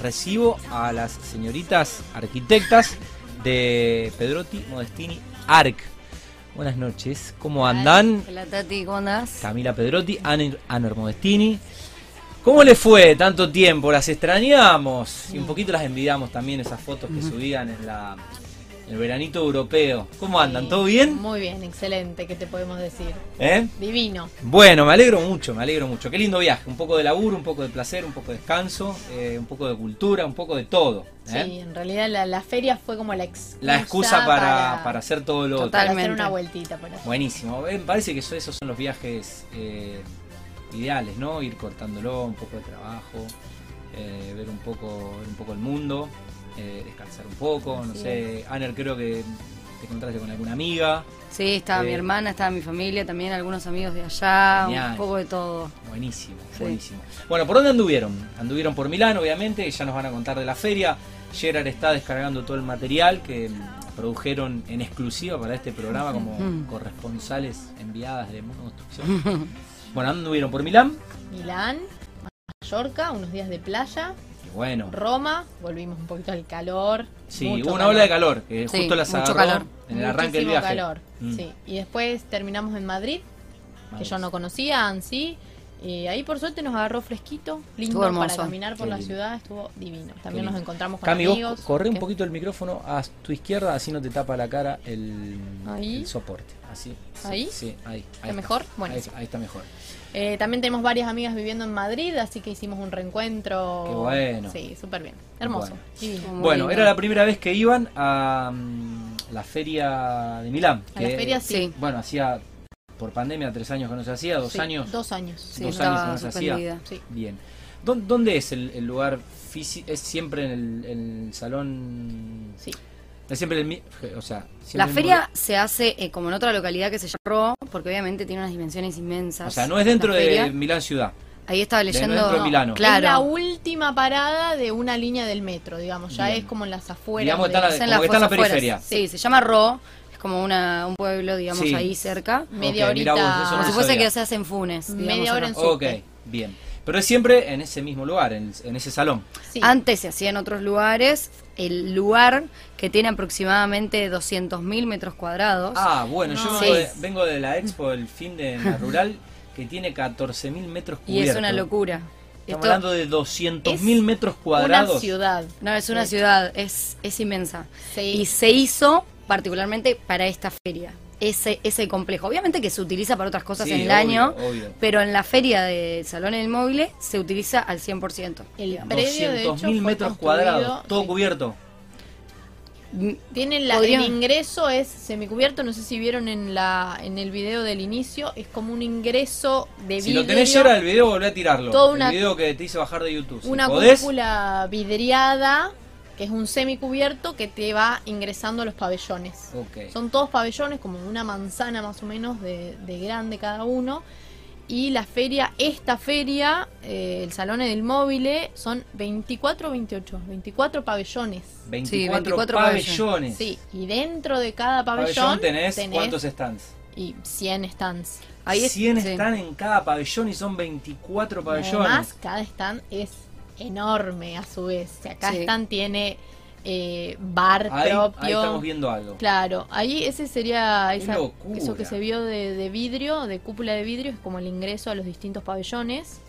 recibo a las señoritas arquitectas de Pedrotti Modestini Arc. Buenas noches, ¿cómo andan? Hola Tati, ¿cómo andás? Camila Pedrotti, Aner Modestini. ¿Cómo les fue tanto tiempo? ¿Las extrañamos? Y un poquito las envidiamos también esas fotos que subían en la el veranito europeo. ¿Cómo andan? Sí, ¿Todo bien? Muy bien, excelente, ¿qué te podemos decir? ¿Eh? Divino. Bueno, me alegro mucho, me alegro mucho. Qué lindo viaje. Un poco de laburo, un poco de placer, un poco de descanso, eh, un poco de cultura, un poco de todo. ¿eh? Sí, en realidad la, la feria fue como la excusa, La excusa para, para hacer todo lo otro. para hacer Totalmente. una vueltita por ahí. Buenísimo. Eh, Me parece que eso- esos son los viajes eh, ideales, ¿no? Ir cortándolo, un poco de trabajo, eh, ver un poco, ver un poco el mundo, eh, descansar un poco, no sé. Aner, creo que te encontraste con alguna amiga. Sí, estaba Eh, mi hermana, estaba mi familia, también algunos amigos de allá, Genial. un poco de todo. Buenísimo, Sí. buenísimo. Bueno, ¿por dónde anduvieron? Anduvieron por Milán, obviamente, ya nos van a contar de la feria. Gerard está descargando todo el material que mm, produjeron en exclusiva para este programa como Ujú. corresponsales enviadas de Mundo Construcción. bueno, anduvieron por Milán. Milán, Mallorca, unos días de playa, bueno, Roma, volvimos un poquito al calor. sí, mucho hubo una calor. ola de calor que Sí, justo las mucho calor. en el arranque del viaje. calor, Mm. sí. Y después terminamos en Madrid, que yo no conocía, sí. Y ahí por suerte nos agarró fresquito, lindo para caminar por Qué la lindo. ciudad, estuvo divino. También nos encontramos con Cami, vos amigos. corre un poquito el micrófono a tu izquierda, así no te tapa la cara el, Ahí. el soporte. Así. sí, ¿Ahí? Sí, ahí. ahí ¿Está mejor? Ahí, Buenísimo. ahí está mejor. Eh, también tenemos varias amigas viviendo en Madrid, así que hicimos un reencuentro. Qué bueno. Sí, súper bien. Hermoso. Bueno. era la primera vez que iban a mm, la feria de Milán. A la feria sí. Bueno, hacía por pandemia tres años que no se hacía, dos Sí, años. Dos años. Sí, dos años que no se hacía. Sí. Bien. ¿Dó- ¿Dónde es el, el lugar físico? ¿Es siempre en el, en el salón? Sí. ¿Es siempre el mi- O sea, siempre La feria mismo- se hace eh, como en otra localidad que se llama Ro, porque obviamente tiene unas dimensiones inmensas. O sea, no es dentro de feria. Milán ciudad. Ahí estaba leyendo. dentro de Milano. Es la Claro. última parada de una línea del metro, digamos. Ya Bien. es como en las afueras. Digamos, de- está la- Es en como que está en la periferia. Sí, se llama Ro, es como una, un pueblo, digamos, Sí. ahí cerca. Media Ok, mirá vos, horita. eso Como no si fuese sabía. que se hace en Funes. Media digamos, hora en su- Ok, bien. Pero es siempre en ese mismo lugar, en, en ese salón. Sí. Antes se hacía en otros lugares. El lugar que tiene aproximadamente 200.000 metros cuadrados. Ah, bueno, yo vengo, de, Sí. vengo de la expo del fin de la rural que tiene 14.000 metros y cubiertos. es una locura. Estamos Esto- hablando de 200.000 Es metros Una cuadrados. ciudad. No, es una ciudad, es, es inmensa. Sí. Y se hizo particularmente para esta feria. Ese, ese complejo. Obviamente que se utiliza para otras cosas Sí, en el obvio, año, obvio. pero en la feria de Salón del Móvil se utiliza al 100%. El digamos. predio, de hecho, 200.000 fue metros cuadrados, todo sí. cubierto. Tienen la, el ingreso es semicubierto, no sé si vieron en la en el video del inicio, es como un ingreso de Si lo vidrio, tenés ahora el video, volvé a tirarlo. Toda el una- video que te hice bajar de YouTube. Si una podés, cúpula vidriada, que es un semicubierto que te va ingresando a los pabellones. Ok. Son todos pabellones, como una manzana más o menos de, de grande cada uno. Y la feria, esta feria, eh, el Salón del Móvil, son 24 o 28, 24 pabellones. 24, Sí, 24 pabellones. Sí, y dentro de cada Pabellón pabellón, tenés, cuántos stands. y 100 stands. Ahí es- 100 sí. están en cada pabellón y son 24 Y pabellones. Además, cada stand es enorme a su vez. O sea, cada Sí. tiene eh, bar ahí, propio. ahí estamos viendo algo. Claro, ahí ese sería esa- eso que se vio de, de vidrio, de cúpula de vidrio, es como el ingreso a los distintos pabellones.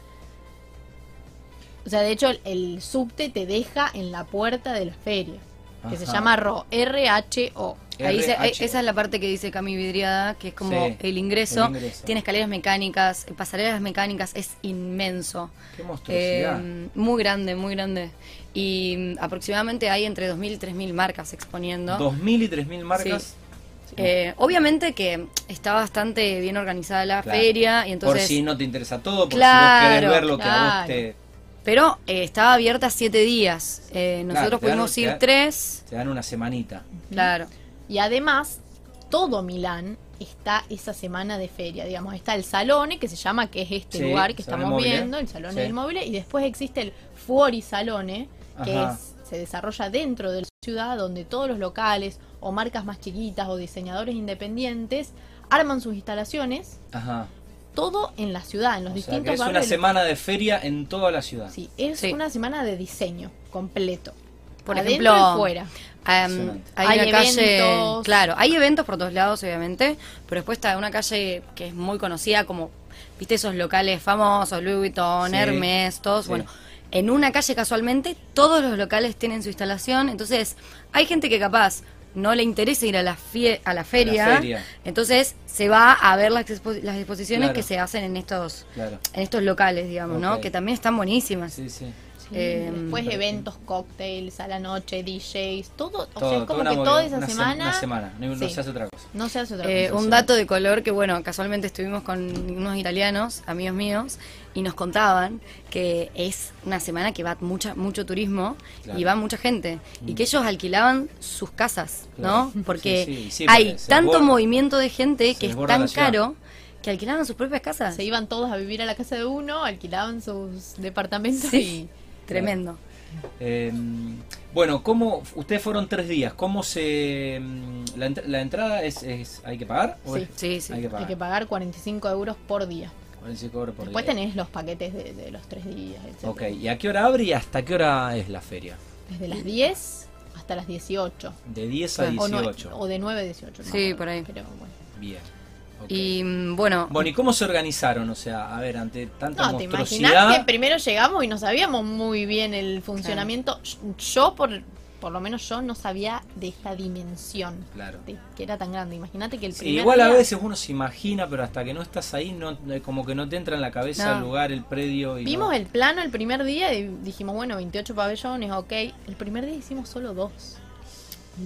O sea, de hecho, el, el subte te deja en la puerta de la feria, que se llama R-H-O. Ahí se- RH. esa es la parte que dice Cami Vidriada, que es como Sí, el, ingreso. el ingreso. Tiene escaleras mecánicas, eh, pasarelas mecánicas, es inmenso. Qué monstruosidad. Eh, muy grande, muy grande. Y mm, aproximadamente hay entre 2.000 y 3.000 marcas exponiendo. 2.000 y 3.000 marcas. Eh, obviamente que está bastante bien organizada la Claro. feria y entonces por si no te interesa todo, por si Claro, vos querés ver lo que a vos claro. te, pero eh, estaba abierta siete días. Eh, nosotros dan pudimos un- ir te dan- tres. te dan una semanita. Claro. Y además, todo Milán está esa semana de feria, digamos, está el Salone, que se llama, que es este Sí, lugar que estamos viendo, el Salone Sí. del Móvil, y después existe el Fuori Salone, que es- se desarrolla dentro de la ciudad, donde todos los locales o marcas más chiquitas o diseñadores independientes arman sus instalaciones, Ajá. todo en la ciudad, en los O sea, distintos que es una barrios. semana de feria en toda la ciudad. Sí, es Sí. una semana de diseño. completo. Por Adentro ejemplo, y fuera. Impresionante. hay, Hay una calle, eventos. claro, hay eventos por todos lados, obviamente, pero después está una calle que es muy conocida como, viste, esos locales famosos, Louis Vuitton, Sí. Hermes, todos, Sí. bueno, en una calle casualmente todos los locales tienen su instalación, entonces hay gente que capaz no le interesa ir a la, fie- a la feria, feria. entonces se va a ver las, expo- las exposiciones Claro. que se hacen en estos, Claro. en estos locales, digamos, ¿no? Que también están buenísimas. Sí, sí. Eh, después eventos, cócteles, a la noche, DJs, todo. O sea, es como que toda esa una se- semana. Una semana, no, se hace otra cosa. No se hace otra Eh, cosa. un dato de color que, bueno, casualmente estuvimos con unos italianos, amigos míos, y nos contaban que es una semana que va mucha, mucho turismo Claro. y va mucha gente. Y que ellos alquilaban sus casas, Claro. ¿no? Porque Sí, sí, sí, hay tanto desborda. movimiento de gente que es tan caro que alquilaban sus propias casas. Se iban todos a vivir a la casa de uno, alquilaban sus departamentos Sí. y. Tremendo. Eh, bueno, ¿cómo, ustedes fueron tres días, ¿cómo se... mm, La, la entrada es, es- ¿Hay que pagar? ¿O Sí. es- Sí, sí. Hay que Hay pagar. que pagar 45 euros por día. 45 euros por Después día. tenés los paquetes de, de los tres días, etc. Ok, ¿y a qué hora abre y hasta qué hora es la feria? Desde las 10 hasta las 18. De 10 a Sí. O, no- 18. o de 9 a 18. no Sí, por ahí. Pero bueno. Bien. Ok. Y bueno, Bueno, ¿y cómo se organizaron? O sea, a ver, ante tanta No, te monstruosidad... imaginas que primero llegamos y no sabíamos muy bien el funcionamiento. Yo, por, por lo menos yo, no sabía de esta dimensión. Claro. de que era tan grande. Imagínate que el Sí, primer igual a día- veces uno se imagina, pero hasta que no estás ahí, no, no- como que no te entra en la cabeza No. el lugar, el predio. Y Vimos no- el plano el primer día y dijimos, bueno, 28 pabellones, ok. El primer día hicimos solo dos.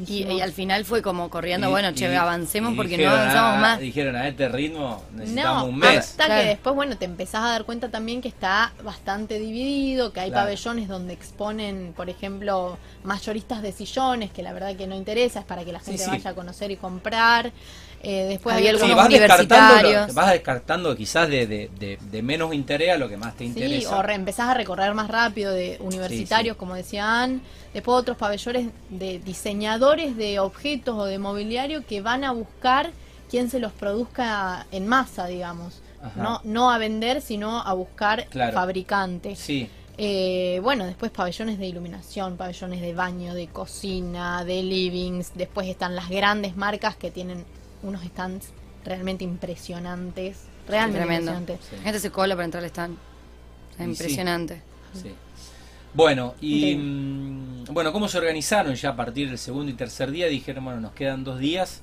Y, y al final fue como corriendo, y- bueno, y- che, avancemos y porque dijeron, no avanzamos "Ah", más. Dijeron, a este ritmo necesitamos no, un mes. hasta Claro. que después, bueno, te empezás a dar cuenta también que está bastante dividido, que hay Claro. pabellones donde exponen, por ejemplo, mayoristas de sillones, que la verdad que no interesa, es para que la Sí, gente sí. vaya a conocer y comprar. Eh, después Había Sí, algunos algunos- vas descartando, universitarios. lo- vas descartando quizás de, de, de- de menos interés a lo que más te Sí, interesa. o re- empezás a recorrer más rápido de universitarios, Sí, sí. como decían. Después otros pabellones de diseñadores de objetos o de mobiliario que van a buscar quien se los produzca en masa, digamos. Ajá. No, no a vender, sino a buscar Claro. fabricantes. Sí, Eh, bueno, después pabellones de iluminación, pabellones de baño, de cocina, de livings. Después están las grandes marcas que tienen unos stands realmente impresionantes. Realmente Tremendo. impresionantes. Sí. La gente se cola para entrar al stand. Es Y sí. impresionante. sí. Bueno, y mm, bueno, ¿cómo se organizaron ya a partir del segundo y tercer día? Dijeron, bueno, nos quedan dos días.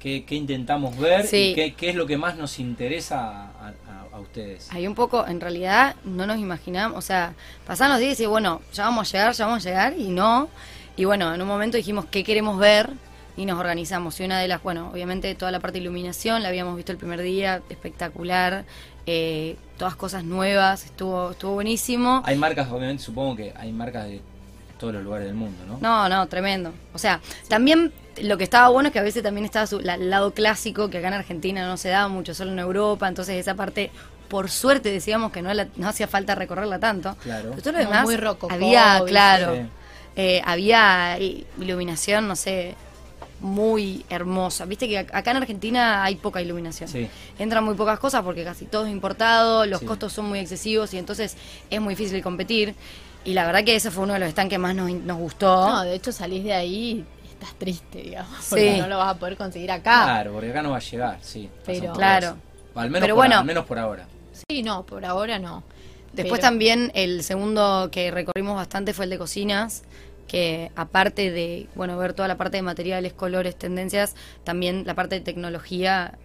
¿Qué, qué intentamos ver? Sí. ¿Y qué, qué es lo que más nos interesa a, a- a ustedes? Hay un poco, en realidad, no nos imaginamos, o sea, pasaban los días y bueno, ya vamos a llegar, ya vamos a llegar, y no. Y bueno, en un momento dijimos, ¿qué queremos ver? Y nos organizamos. Y una de las, bueno, obviamente toda la parte de iluminación, la habíamos visto el primer día, espectacular, eh, todas cosas nuevas, estuvo, estuvo buenísimo. Hay marcas, obviamente, supongo que hay marcas de todos los lugares del mundo, ¿no? No, no, tremendo. O sea, también lo que estaba bueno es que a veces también estaba su, la- el lado clásico, que acá en Argentina no se daba mucho, solo en Europa, entonces esa parte, por suerte decíamos que no, la- no hacía falta recorrerla tanto. Claro. Pero todo lo Como demás muy rococó, había, claro, Sí. eh, había iluminación, no sé, muy hermosa. Viste que ac- acá en Argentina hay poca iluminación. Sí. Entran muy pocas cosas porque casi todo es importado, los Sí. costos son muy excesivos y entonces es muy difícil competir. Y la verdad que ese fue uno de los stands que más nos, nos gustó. No, de hecho salís de ahí y estás triste, digamos, porque no lo vas a poder conseguir acá. Claro, porque acá no va a llegar, sí. Pero- Claro. Al menos, Pero por, bueno. al menos por ahora. Sí, no, por ahora no. Después Pero- también el segundo que recorrimos bastante fue el de cocinas, que aparte de, bueno, ver toda la parte de materiales, colores, tendencias, también la parte de tecnología,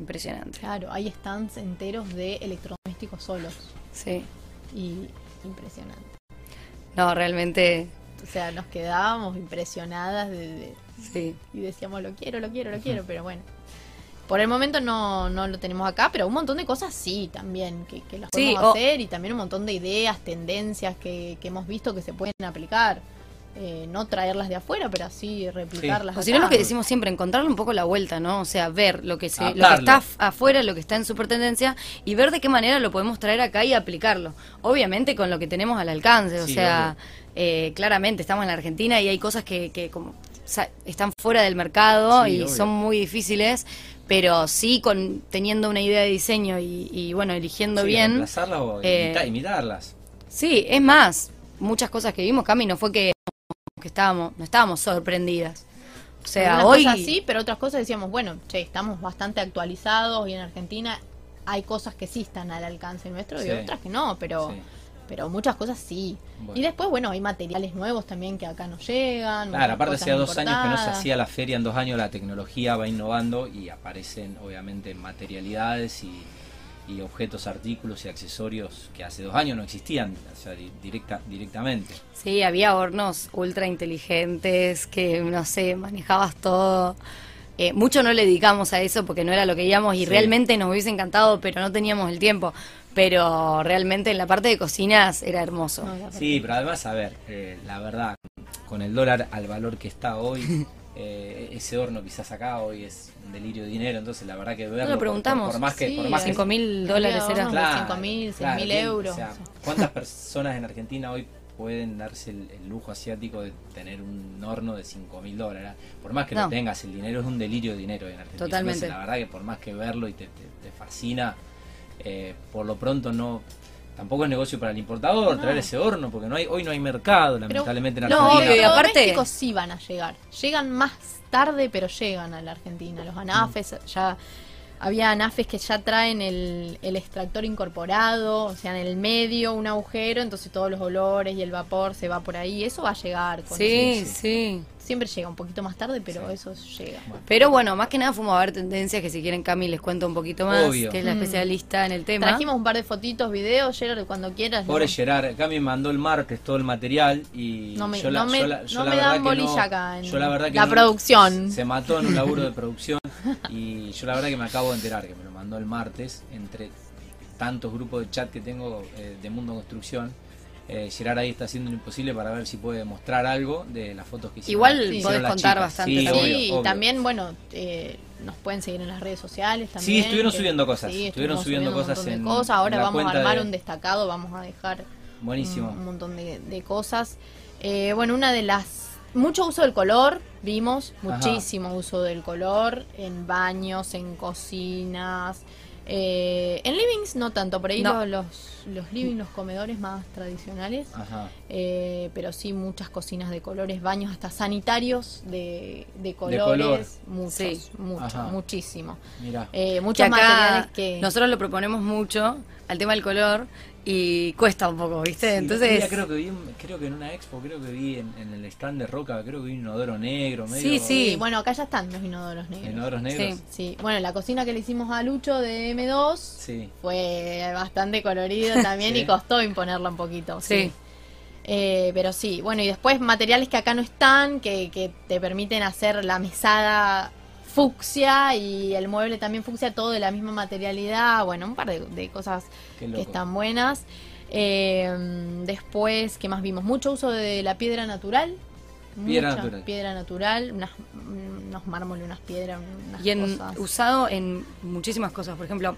impresionante. Claro, hay stands enteros de electrodomésticos solos Sí. y impresionante. No, realmente, O sea, nos quedábamos impresionadas de, de- sí. y decíamos, lo quiero, lo quiero, lo quiero, pero bueno. Por el momento no, no lo tenemos acá, pero un montón de cosas sí también, que, que las Sí, podemos o- hacer y también un montón de ideas, tendencias que, que hemos visto que se pueden aplicar. Eh, no traerlas de afuera, pero así replicarlas. O si no, lo que decimos siempre, encontrarle un poco la vuelta, ¿no? O sea, ver lo que, se, lo que está af- afuera, lo que está en super tendencia y ver de qué manera lo podemos traer acá y aplicarlo. Obviamente con lo que tenemos al alcance, o Sí, sea, eh, claramente estamos en la Argentina y hay cosas que, que como están fuera del mercado Sí, y obvio. son muy difíciles, pero sí con teniendo una idea de diseño y, y, bueno, eligiendo Sí, bien. reemplazarlas o eh, imita- imitarlas. Sí, es más, muchas cosas que vimos, Cami, no fue que, que estábamos, no estábamos sorprendidas. O sea, Algunas hoy... cosas sí, pero otras cosas decíamos, bueno, che, estamos bastante actualizados y en Argentina hay cosas que sí están al alcance nuestro Sí. y otras que no, pero Sí. pero muchas cosas sí. Bueno. Y después, bueno, hay materiales nuevos también que acá nos llegan. Claro, aparte hacía dos años que no se hacía la feria, en dos años la tecnología va innovando y aparecen obviamente materialidades y, y objetos, artículos y accesorios que hace dos años no existían, o sea, di- directa, directamente. Sí, había hornos ultra inteligentes que, no sé, manejabas todo. Eh, mucho no le dedicamos a eso porque no era lo que íbamos y Sí. realmente nos hubiese encantado, pero no teníamos el tiempo. Pero realmente en la parte de cocinas era hermoso. No. Sí, pero además, a ver, eh, la verdad, con el dólar al valor que está hoy, eh, ese horno quizás acá hoy es un delirio de dinero, entonces la verdad que verlo... No por- lo preguntamos. Por, más que... Sí, por más que 5 mil dólares era. hornos de 5.000, 6.000 claro, euros. O sea, ¿cuántas personas en Argentina hoy pueden darse el, el lujo asiático de tener un horno de 5 mil dólares? Por más que No. lo tengas, el dinero es un delirio de dinero en Argentina. Totalmente. Entonces, la verdad que por más que verlo y te, te- te fascina, eh, por lo pronto no... Tampoco es negocio para el importador No. traer ese horno, porque no hay hoy no hay mercado, Pero- lamentablemente en no, Argentina. obvio, y aparte- electrodomésticos sí van a llegar. Llegan más tarde, pero llegan a la Argentina. Los anafes, ya había anafes que ya traen el, el extractor incorporado, o sea, en el medio un agujero, entonces todos los olores y el vapor se va por ahí. Eso va a llegar. con- Sí, sí. Siempre llega un poquito más tarde, pero Sí. eso llega. Pero bueno, más que nada fuimos a ver tendencias que si quieren Cami les cuento un poquito más, Obvio. que es la Mm. especialista en el tema. Trajimos un par de fotitos, videos, Gerard, cuando quieras. Pobre ¿no? Gerard, me mandó el martes todo el material y No me- yo la, no me- yo la- yo no la me verdad dan que bolilla no- acá en yo la verdad que la no- producción. Se mató en un laburo de producción y yo la verdad que me acabo de enterar que me lo mandó el martes entre tantos grupos de chat que tengo eh, de Mundo Construcción. Eh, Gerard ahí está haciendo lo imposible para ver si puede mostrar algo de las fotos que hicieron. Igual que podés contar chicas. bastante Sí, obvio, Sí, y obvio. también, bueno, eh, nos pueden seguir en las redes sociales también. Sí, estuvieron que- subiendo cosas, sí, estuvieron subiendo cosas en- cosas. Ahora en vamos a armar de- un destacado, vamos a dejar Buenísimo. un, un montón de, de cosas. Eh, bueno, una de las... Mucho uso del color, vimos, Ajá. muchísimo uso del color en baños, en cocinas. Eh, en livings no tanto, por ahí No. los, los, los livings, los comedores más tradicionales. Ajá. Eh, pero sí muchas cocinas de colores, baños hasta sanitarios de, de colores, color. muchos, Sí. mucho, Ajá. muchísimo. Mira. Eh, que muchos acá materiales que nosotros lo proponemos mucho al tema del color y cuesta un poco, ¿viste? Sí, Entonces, creo que vi, creo que en una expo, creo que vi en, en el stand de Roca, creo que vi un inodoro negro, medio Sí, sí. y bueno, acá ya están los inodoros negros. Inodoros negros. Sí. Sí, bueno, la cocina que le hicimos a Lucho de M2 Sí. fue bastante colorido también Sí. y costó imponerla un poquito. Sí. Sí. Eh, pero sí, bueno, y después materiales que acá no están, que, que te permiten hacer la mesada fucsia y el mueble también fucsia, todo de la misma materialidad. Bueno, un par de, de cosas que están buenas. Eh, después, ¿qué más vimos? Mucho uso de la piedra natural. Piedra Mucha natural. Piedra natural, unas, unos mármoles, unas piedras, unas y en, cosas. usado en muchísimas cosas. Por ejemplo,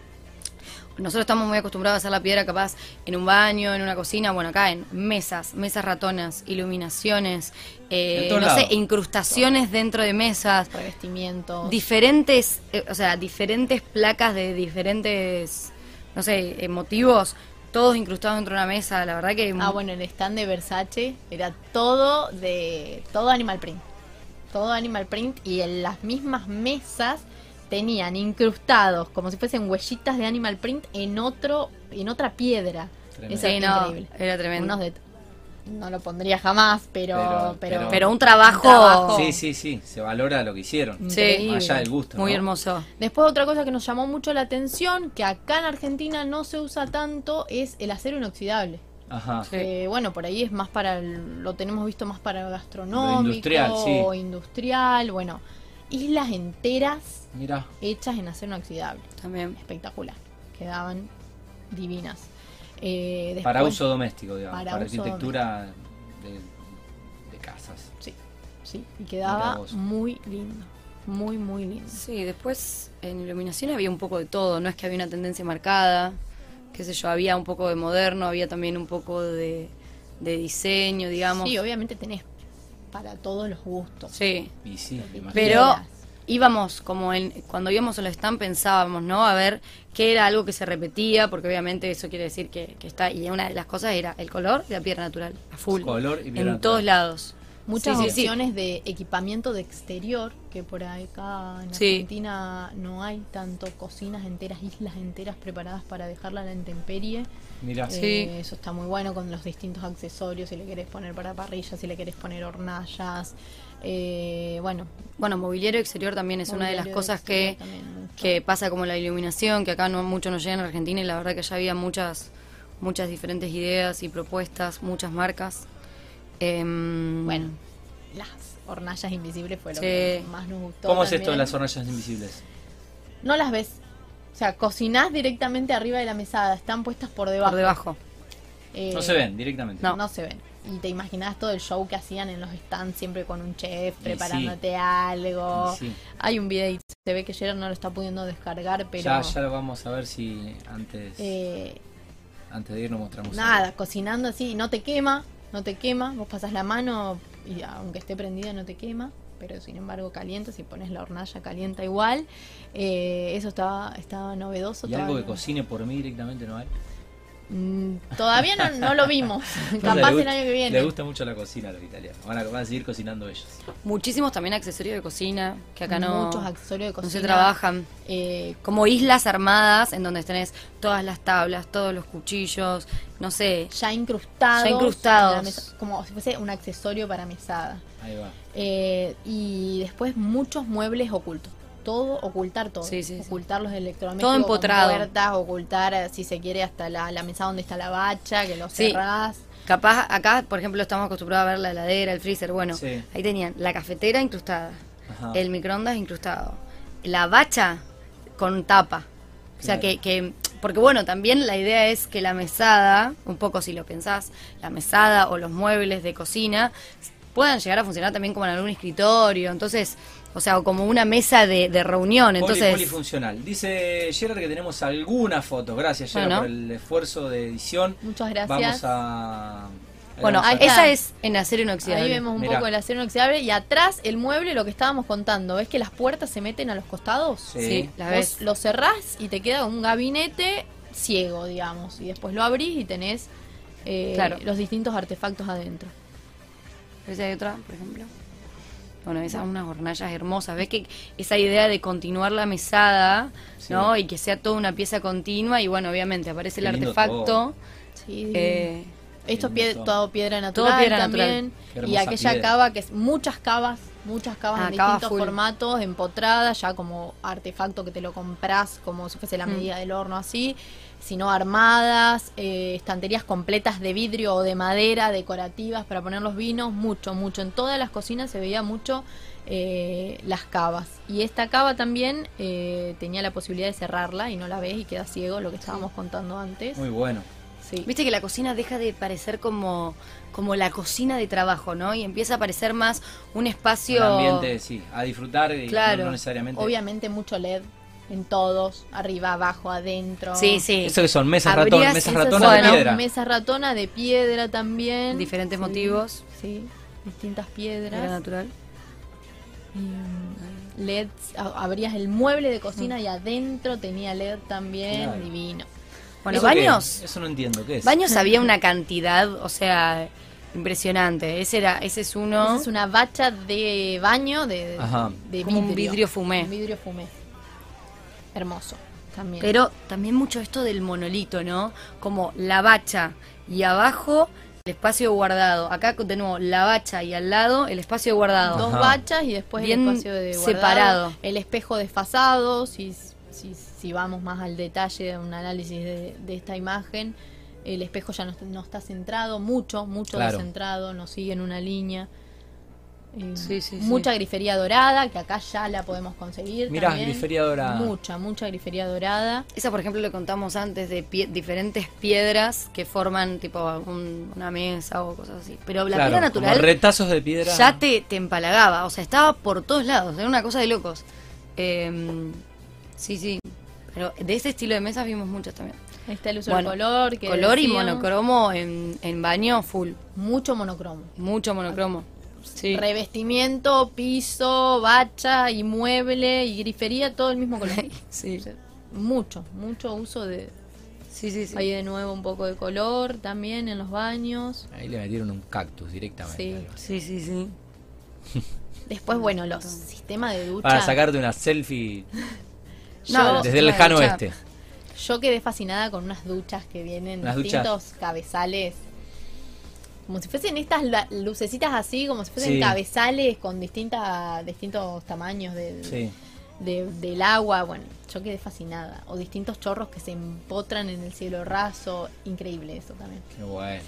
nosotros estamos muy acostumbrados a hacer la piedra capaz en un baño, en una cocina, bueno, acá en mesas, mesas ratonas, iluminaciones, eh, no sé, incrustaciones dentro de mesas, revestimientos. diferentes, eh, o sea, diferentes placas de diferentes, no sé, eh, motivos, todos incrustados dentro de una mesa, la verdad que... Ah, bueno, el stand de Versace era todo de todo animal print. Todo animal print y en las mismas mesas tenían incrustados como si fuesen huellitas de animal print en otro en otra piedra. Tremendo. Eso Sí, era no, increíble. era tremendo. No lo pondría jamás, pero Pero- pero, pero- Pero un trabajo, trabajo. Sí, sí, sí, se valora lo que hicieron. Sí. allá del gusto. muy ¿no? hermoso. Después otra cosa que nos llamó mucho la atención, que acá en Argentina no se usa tanto, es el acero inoxidable. Ajá. Sí. Eh, bueno, por ahí es más para, el- lo tenemos visto más para gastronómico, Lo industrial, sí. o industrial, bueno, islas enteras hechas en acero inoxidable, También. espectacular, quedaban divinas. Eh, después- Para uso doméstico, digamos. Para Para, uso arquitectura de, de casas. Sí, sí, y quedaba muy lindo, muy, muy lindo. Sí, después en iluminación había un poco de todo, no es que había una tendencia marcada, qué sé yo, había un poco de moderno, había también un poco de, de diseño, digamos. Sí, obviamente tenés para todos los gustos. Sí, Y. Pero íbamos como en, cuando íbamos al stand pensábamos, ¿no? A ver qué era algo que se repetía, porque obviamente eso quiere decir que, que está, y una de las cosas era el color y la piedra natural, a full. Color y piedra En natural. todos lados. Muchas Sí, sí, sí. opciones de equipamiento de exterior, que por acá en Sí. Argentina no hay tanto cocinas enteras, islas enteras preparadas para dejarla a la intemperie. Mirá. Sí. Eh, eso está muy bueno con los distintos accesorios, si le querés poner para parrillas, si le querés poner hornallas. Eh, bueno, Bueno, mobiliario exterior también es una de las cosas que, que pasa como la iluminación, que acá no mucho nos llega en Argentina y la verdad que ya había muchas muchas diferentes ideas y propuestas, muchas marcas. Em, Bueno, las hornallas invisibles fue lo Sí. que más nos gustó. ¿Cómo es esto de las hornallas invisibles? No las ves. O sea, cocinás directamente arriba de la mesada, están puestas por debajo. por debajo. Eh, No se ven directamente. No. No. se ven. Y te imaginás todo el show que hacían en los stands, siempre con un chef, preparándote algo. Sí. Hay un video, se ve que Gerard no lo está pudiendo descargar, pero... Ya, ya lo vamos a ver si antes, eh, antes de ir nos mostramos. nada, algo. cocinando así, no te quema, no te quema, vos pasas la mano y aunque esté prendida no te quema, pero sin embargo calienta, si pones la hornalla calienta igual. Eh, eso estaba, estaba novedoso. ¿Y algo que cocine por mí directamente no hay? Mm, todavía no, no lo vimos, No capaz el año que viene. Le gusta mucho la cocina a los italianos. Van a, van a seguir cocinando ellos. Muchísimos también accesorios de cocina, que acá no, Muchos accesorios de no cocina. se trabajan. Eh, Como islas armadas en donde tenés todas las tablas, todos los cuchillos, no sé. ya incrustados. Ya incrustados. mesa, como si fuese un accesorio para mesada. Ahí va. Eh, y después muchos muebles ocultos. Todo, ocultar todo. Sí, sí, sí. ocultar los electrodomésticos. Todo empotrado. Con puertas, ocultar, eh, si se quiere, hasta la, la mesa donde está la bacha, que lo Sí. cerrás. Capaz, acá, por ejemplo, estamos acostumbrados a ver la heladera, el freezer. Bueno, Sí. ahí tenían la cafetera incrustada, Ajá. el microondas incrustado, la bacha con tapa. O sea, Claro. que, que. Porque bueno, también la idea es que la mesada, un poco si lo pensás, la mesada o los muebles de cocina puedan llegar a funcionar también como en algún escritorio. Entonces, o sea, como una mesa de, de reunión. Poli- Entonces, polifuncional. Dice Gerard que tenemos algunas fotos. Gracias, Gerard, Bueno. por el esfuerzo de edición. Muchas gracias. Vamos a. bueno, ahí esa es en acero inoxidable. Ahí vemos un Mirá. poco el acero inoxidable. Y atrás, el mueble, lo que estábamos contando. ¿Ves que las puertas se meten a los costados? Sí. Sí, la Vos ves. lo cerrás y te queda un gabinete ciego, digamos. Y después lo abrís y tenés eh, Claro. los distintos artefactos adentro. Esa hay otra, por ejemplo. Bueno, esas son unas hornallas hermosas. ¿Ves que esa idea de continuar la mesada, Sí. ¿no? Y que sea toda una pieza continua y bueno, obviamente aparece el Qué artefacto. todo. Sí, eh, Esto pie- lindo. todo piedra natural piedra también. Qué Y aquella piedra. cava que es muchas cavas, muchas cavas Ah, en cava distintos full. formatos, empotradas, ya como artefacto que te lo compras como si fuese la Mm. medida del horno así, sino armadas, eh, estanterías completas de vidrio o de madera, decorativas para poner los vinos, mucho, mucho. En todas las cocinas se veía mucho eh, las cavas. Y esta cava también eh, tenía la posibilidad de cerrarla y no la ves y queda ciego, lo que estábamos contando antes. Muy bueno. Sí. Viste que la cocina deja de parecer como, como la cocina de trabajo, ¿no? Y empieza a parecer más un espacio... Un ambiente, sí, a disfrutar y Claro. no, no necesariamente. Obviamente mucho LED en todos, arriba, abajo, adentro. Sí, sí. ¿Eso que son? ¿Mesas ratón, mesas esas ratonas de piedra? Mesa ratona de piedra también. Diferentes Sí, motivos. Sí, distintas Era piedras. natural. Y, mm, LED, a- abrías el mueble de cocina y adentro tenía LED también, Claro. divino. Bueno, ¿Eso qué? baños. Eso no entiendo, ¿qué es? Baños había una cantidad, o sea, impresionante. Ese era, ese es uno. Esa es una bacha de baño de, Ajá. de Como un vidrio fumé. Un vidrio fumé. Hermoso también. Pero también mucho esto del monolito, ¿no? Como la bacha y abajo el espacio guardado. Acá de nuevo la bacha y al lado el espacio guardado. dos Ajá. bachas y después Bien el espacio de guardado, separado. el espejo desfasado si, si, si vamos más al detalle de un análisis de, de esta imagen el espejo ya no, está- no está centrado mucho mucho Claro. descentrado no sigue en una línea Eh, Sí, sí, sí. mucha grifería dorada que acá ya la podemos conseguir Mirá, también. grifería dorada. mucha mucha grifería dorada Esa, por ejemplo, lo contamos antes de pie- diferentes piedras que forman tipo un- una mesa o cosas así. Pero la Claro, piedra como natural retazos de piedra. ya te, te empalagaba, o sea, estaba por todos lados, era una cosa de locos. Eh, sí, sí. Pero de ese estilo de mesas vimos muchas también. ahí está el uso Bueno, del color que Color y monocromo en, en baño full, mucho monocromo mucho monocromo. Sí. revestimiento, piso, bacha y mueble y grifería, todo el mismo color. Sí, O sea, mucho, mucho uso de... sí, sí. sí. Ahí de nuevo un poco de color también en los baños. Ahí le metieron un cactus directamente. Sí. Sí, sí, sí. Después, bueno, los sistemas de ducha. Para sacarte una selfie desde el lejano oeste. Yo quedé fascinada con unas duchas que vienen Unas distintos cabezales. Como si fuesen estas lucecitas así, como si fuesen Sí. cabezales con distintas, distintos tamaños de, Sí. de- del agua. Bueno, yo quedé fascinada. O distintos chorros que se empotran en el cielo raso. Increíble eso también. Qué bueno.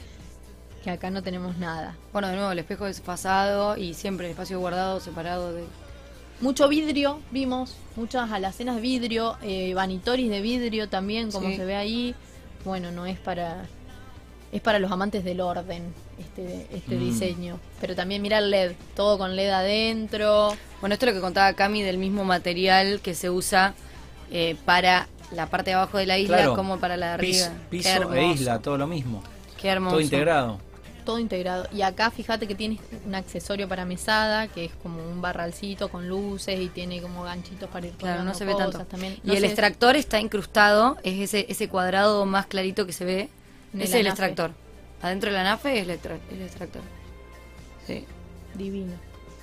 Que acá no tenemos nada. Bueno, de nuevo, el espejo desfasado y siempre el espacio guardado, separado de... Mucho vidrio, vimos. Muchas alacenas de vidrio. Eh, vanitoris de vidrio también, como Sí. se ve ahí. Bueno, no es para... Es para los amantes del orden este, este Mm. diseño. Pero también mira el LED, todo con LED adentro. Bueno, esto es lo que contaba Cami del mismo material que se usa eh, para la parte de abajo de la isla Claro. como para la de arriba. Piso, piso e isla, todo lo mismo. Qué hermoso. Todo integrado. todo integrado. Y acá fíjate que tiene un accesorio para mesada, que es como un barralcito con luces y tiene como ganchitos para ir Claro, no se ve tanto. También. Y el extractor está incrustado, es ese, ese cuadrado más clarito que se ve. En el es el anafe. extractor. Adentro de la nafe es el, extra- el extractor. Sí. Divino.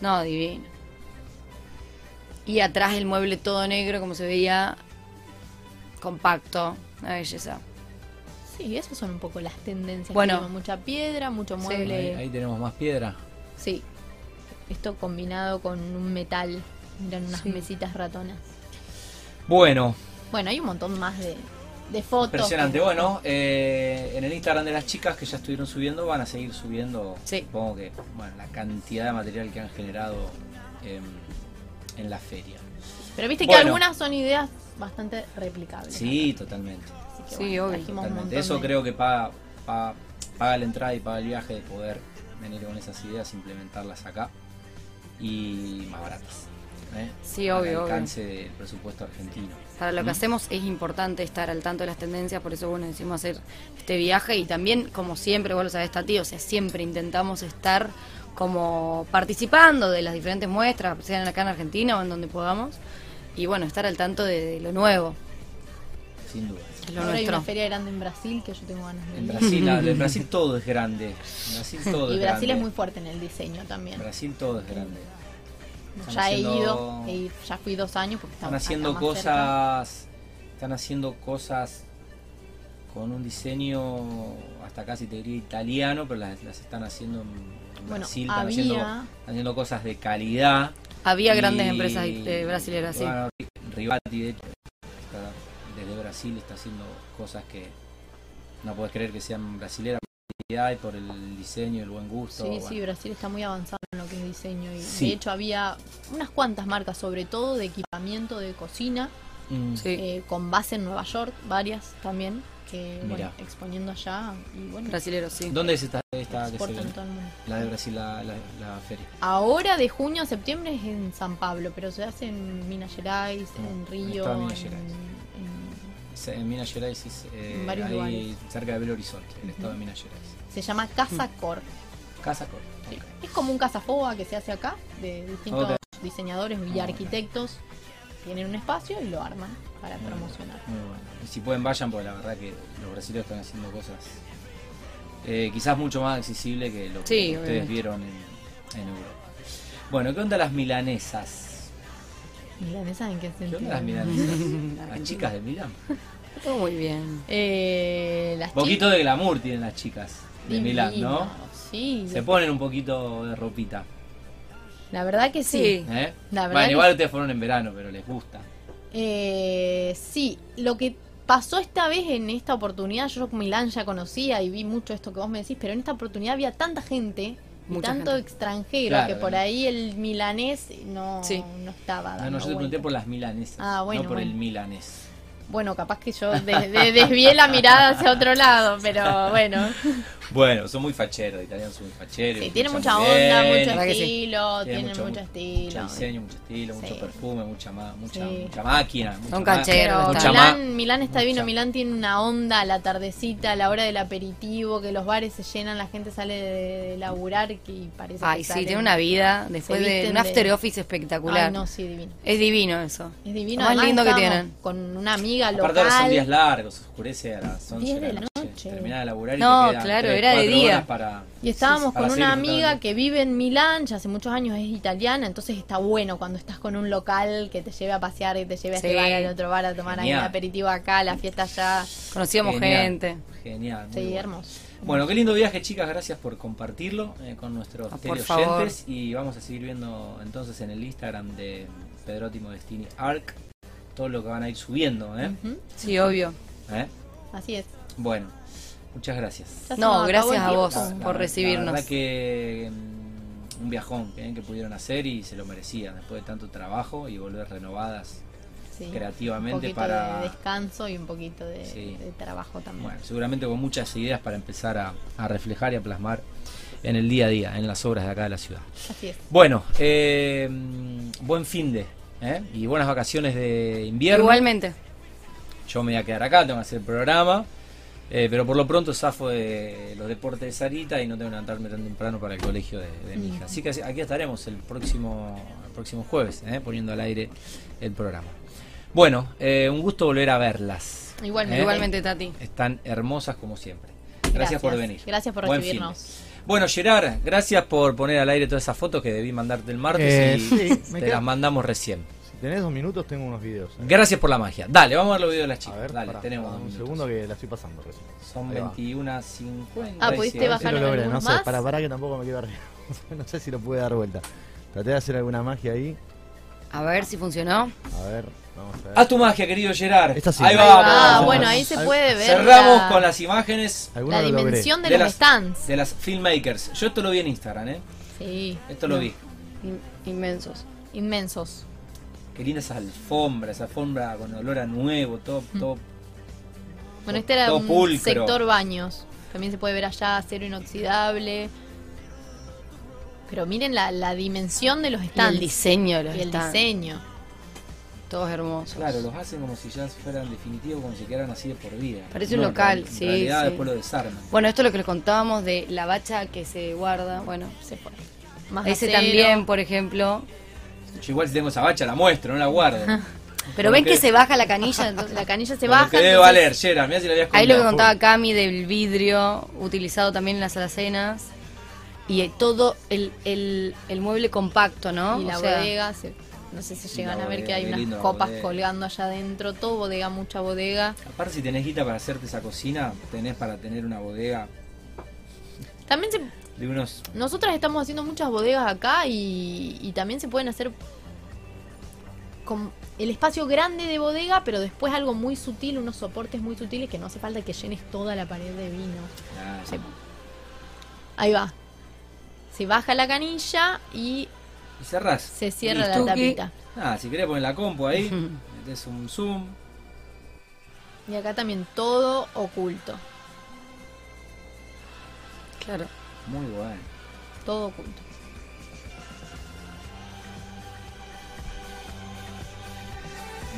No, divino. Y atrás el mueble todo negro, como se veía, compacto, una belleza. Sí, esas son un poco las tendencias. Bueno. que vemos. mucha piedra, mucho Sí. mueble. Ahí, ahí tenemos más piedra. Sí. Esto combinado con un metal. Miran unas Sí. mesitas ratonas. Bueno, Bueno, hay un montón más de, de fotos. impresionante. que- Bueno, eh, en el Instagram de las chicas que ya estuvieron subiendo, van a seguir subiendo. Sí. Supongo que bueno, la cantidad de material que han generado en la feria. Pero viste Bueno. que algunas son ideas bastante replicables. Sí, totalmente. Así que Sí, bueno, obvio. totalmente. Eso de- creo que paga, paga, paga la entrada y paga el viaje de poder venir con esas ideas, implementarlas acá y más baratas. Sí, Al obvio, obvio. alcance del presupuesto argentino. Para lo que ¿Mm? hacemos es importante estar al tanto de las tendencias, por eso bueno decidimos hacer este viaje y también, como siempre, vos lo sabés, Tati, o sea, siempre intentamos estar como participando de las diferentes muestras, sean acá en Argentina o en donde podamos, y bueno, estar al tanto de, de lo nuevo, Sin duda. de lo Ahora hay nuestro. una feria grande en Brasil que yo tengo ganas de En ir. Brasil, la- en Brasil todo es grande. En Brasil todo Y es Brasil grande. es muy fuerte en el diseño también. En Brasil todo es grande. Están Ya he ido, he- ya fui dos años porque Están haciendo cerca. cosas. Están haciendo cosas con un diseño hasta casi te diría italiano, pero las, las están haciendo en Bueno, Brasil. Están había- haciendo, están haciendo cosas de calidad. Había Y- grandes empresas eh, brasileras, sí. bueno, Rivati, de hecho, está- desde Brasil está haciendo cosas que no puedes creer que sean brasileras calidad y por el diseño y el buen gusto. Sí, bueno. sí, Brasil está muy avanzado en lo que es diseño. Y Sí. de hecho había unas cuantas marcas, sobre todo de equipamiento de cocina, Mm, Sí. eh, con base en Nueva York, varias también, que bueno, exponiendo allá. Y bueno, Brasileros, sí. ¿Dónde es esta, esta que se exportan ve? todo el mundo. La de Brasil, la, la- la feria. Ahora de junio a septiembre es en San Pablo, pero se hace en Minas Gerais, No, en Río, en- Gerais. En- Minas Gerais, es, eh, varios ahí lugares. cerca de Belo Horizonte, el estado de Minas Gerais. se llama Casa Cor. Casa Cor. Es como un casafoa que se hace acá, de distintos diseñadores y arquitectos. Tienen un espacio y lo arman para Muy promocionar. Muy bueno. Y si pueden vayan, porque la verdad que los brasileños están haciendo cosas eh, quizás mucho más accesibles que lo que Sí, ustedes obviamente. vieron en, en Europa. Bueno, ¿qué onda las milanesas? ¿Milanesas en qué ¿Qué sentido? onda las milanesas? las Argentina. chicas de Milán. Todo muy bien. Eh, las poquito de glamour tienen las chicas de Milán, ¿no? Sí, Se ponen un poquito de ropita. la verdad que sí. Sí. ¿eh? La verdad bueno, que igual ustedes fueron en verano, pero les gusta. Eh, sí, lo que pasó esta vez en esta oportunidad, yo Milán ya conocía y vi mucho esto que vos me decís, pero en esta oportunidad había tanta gente y Mucha tanto gente. extranjero Claro, que por ¿no? ahí el milanés no, Sí. no estaba No, dando no, yo te pregunté por las milanesas, Ah, bueno, no por el milanés. Bueno, capaz que yo de- de- desvié la mirada hacia otro lado, pero bueno. Bueno, son muy facheros, los italianos son muy facheros. Sí, escuchan mucha onda, bien, mucho estilo, tienen tienen mucho estilo. Mucho diseño, mucho estilo, mucho perfume, mucha, ma- mucha, Sí. mucha máquina. Son cancheros, mucha Milán, Milán está divino, Milán tiene una onda a la tardecita, a la hora del aperitivo, que los bares se llenan, la gente sale de, de laburar y parece Ay, que sí, salen- tiene una vida después de un after de- office espectacular. Ay, no, sí, divino. Es divino eso. Es divino. Lo más Además, lindo que tienen. Con una amiga Aparte ahora son días local. largos, oscurece a las 11 10 de la noche. Terminás de laburar y No, te claro, tres, era de día. Para, Y estábamos con una amiga que vive en Milán, ya hace muchos años es italiana, entonces está bueno cuando estás con un local que te lleve a pasear, que te lleve a Sí. este bar, al otro bar, a tomar ahí Genial. aperitivo acá, la fiesta allá. Conocíamos Genial, gente. Genial. muy Sí, bueno. hermoso. Bueno, qué lindo viaje, chicas. Gracias por compartirlo eh, con nuestros Ah, teleoyentes. Y vamos a seguir viendo entonces en el Instagram de Pedrotti Modestini Arc todo lo que van a ir subiendo. ¿eh? Sí, obvio. ¿Eh? Así es. Bueno, muchas gracias. No, gracias a vos. La- por recibirnos. La verdad que mm, un viajón ¿eh? que pudieron hacer y se lo merecían después de tanto trabajo y volver renovadas Sí. creativamente un poquito para... de descanso y un poquito de, Sí. de trabajo también. Bueno, seguramente con muchas ideas para empezar a, a reflejar y a plasmar en el día a día, en las obras de acá de la ciudad. Así es. Bueno, eh, mm, buen fin de ¿eh? y buenas vacaciones de invierno. Igualmente. Yo me voy a quedar acá, tengo que hacer el programa. Eh, pero por lo pronto zafo de los deportes de Sarita y no tengo que levantarme tan temprano para el colegio de, de mi hija. Así que aquí estaremos el próximo, el próximo jueves, ¿eh? poniendo al aire el programa. Bueno, eh, un gusto volver a verlas. Igualmente. ¿eh? Igualmente, Tati. Están hermosas como siempre. Gracias, por venir. Gracias por recibirnos. Bueno, Gerard, gracias por poner al aire todas esas fotos que debí mandarte el martes Eh, y sí, te las mandamos recién. Tenés dos minutos, tengo unos videos. eh. Gracias por la magia. Dale, vamos a ver los videos de las A chicas. ver, Dale, pará, tenemos pará, dos un minutos. segundo que la estoy pasando recién. Son Ahí va. 21.50. Ah, ¿pudiste sí, A bajar lo logré, no sé, más? para, para que tampoco me quedo arriba. no sé si lo pude dar vuelta. Traté de hacer alguna magia ahí. A ver si funcionó. A ver, vamos a ver. Haz tu magia, querido Gerard. Esta sí. Ahí va. Ah, vamos. bueno, ahí se puede ver Cerramos la, con las imágenes la dimensión de, de los las- stands. de las filmmakers. Yo esto lo vi en Instagram, ¿eh? Sí, Esto lo vi. In- Inmensos. inmensos. Qué linda esa alfombra, esa alfombra con olor a nuevo, todo, Mm. todo. Bueno, este era un pulcro. sector baños. También se puede ver allá acero inoxidable. Pero miren la, la dimensión de los Y stands. el diseño de los Y el stands. diseño. Todos hermosos. Claro, los hacen como si ya fueran definitivos, como si quedaran así de por vida. Parece un local, en sí, realidad sí. después lo desarman. Bueno, esto es lo que les contábamos de la bacha que se guarda. Bueno, Se fue. Más ese acero. también, por ejemplo. Yo igual si tengo esa bacha la muestro, no la guardo. Pero ven que se baja la canilla. entonces- La canilla se baja. que debe entonces- valer, Gerard, mirá si la habías Ahí lo que contaba Cami del vidrio utilizado también en las alacenas. Y todo el, el, el mueble compacto, ¿no? Y la O sea, bodega, se- no sé si llegan a ver bodega, que hay unas copas colgando allá adentro. Todo bodega, mucha bodega. Aparte si tenés guita para hacerte esa cocina, tenés para tener una bodega También se, de unos... nosotras estamos haciendo muchas bodegas acá y, y también se pueden hacer con el espacio grande de bodega, pero después algo muy sutil, unos soportes muy sutiles que no hace falta que llenes toda la pared de vino. Ah, Se- Ahí va. Se baja la canilla y y cerrás. se cierra la tapita. Ah, si querés poner la compu ahí, metés un zoom. Y acá también todo oculto. Claro. Muy bueno. Todo oculto.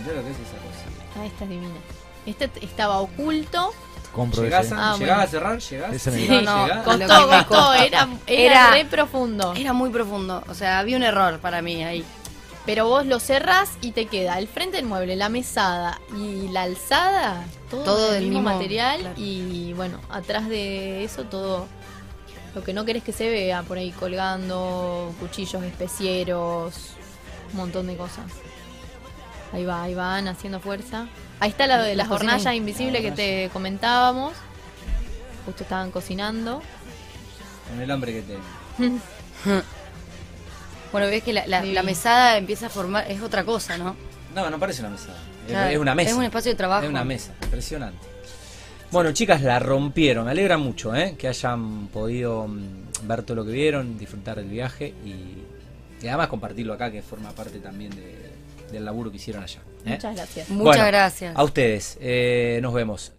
Mirá lo que es esa cocina. Ah, esta es divina. Este estaba oculto. Compro ¿Llegás, ese. a, Ah, llegás bueno. a cerrar? ¿Llegás? Sí. No, no, llegás. con- Costó, costó. Era, era, Era- re profundo. Era muy profundo. O sea, había un error para mí ahí. Pero vos lo cerrás y te queda el frente del mueble, la mesada y la alzada, todo, Todo del del mismo, mismo, material. claro. Y bueno, atrás de eso todo lo que no querés que se vea por ahí colgando, cuchillos especieros, un montón de cosas. Ahí va, ahí van haciendo fuerza. Ahí está la de La las hornallas in- invisibles que te comentábamos. Justo estaban cocinando. Con el hambre que tengo. Bueno, ves que la, la- Sí. la mesada empieza a formar. Es otra cosa, ¿no? No, no parece una mesa. Es- Claro, Es una mesa. Es un espacio de trabajo. Es una mesa, impresionante. Bueno, chicas, la rompieron. Me alegra mucho ¿eh? que hayan podido mm, ver todo lo que vieron, disfrutar del viaje y, y además compartirlo acá, que forma parte también de- del laburo que hicieron allá. ¿eh? Muchas gracias. Muchas Bueno, gracias. A ustedes, eh, nos vemos.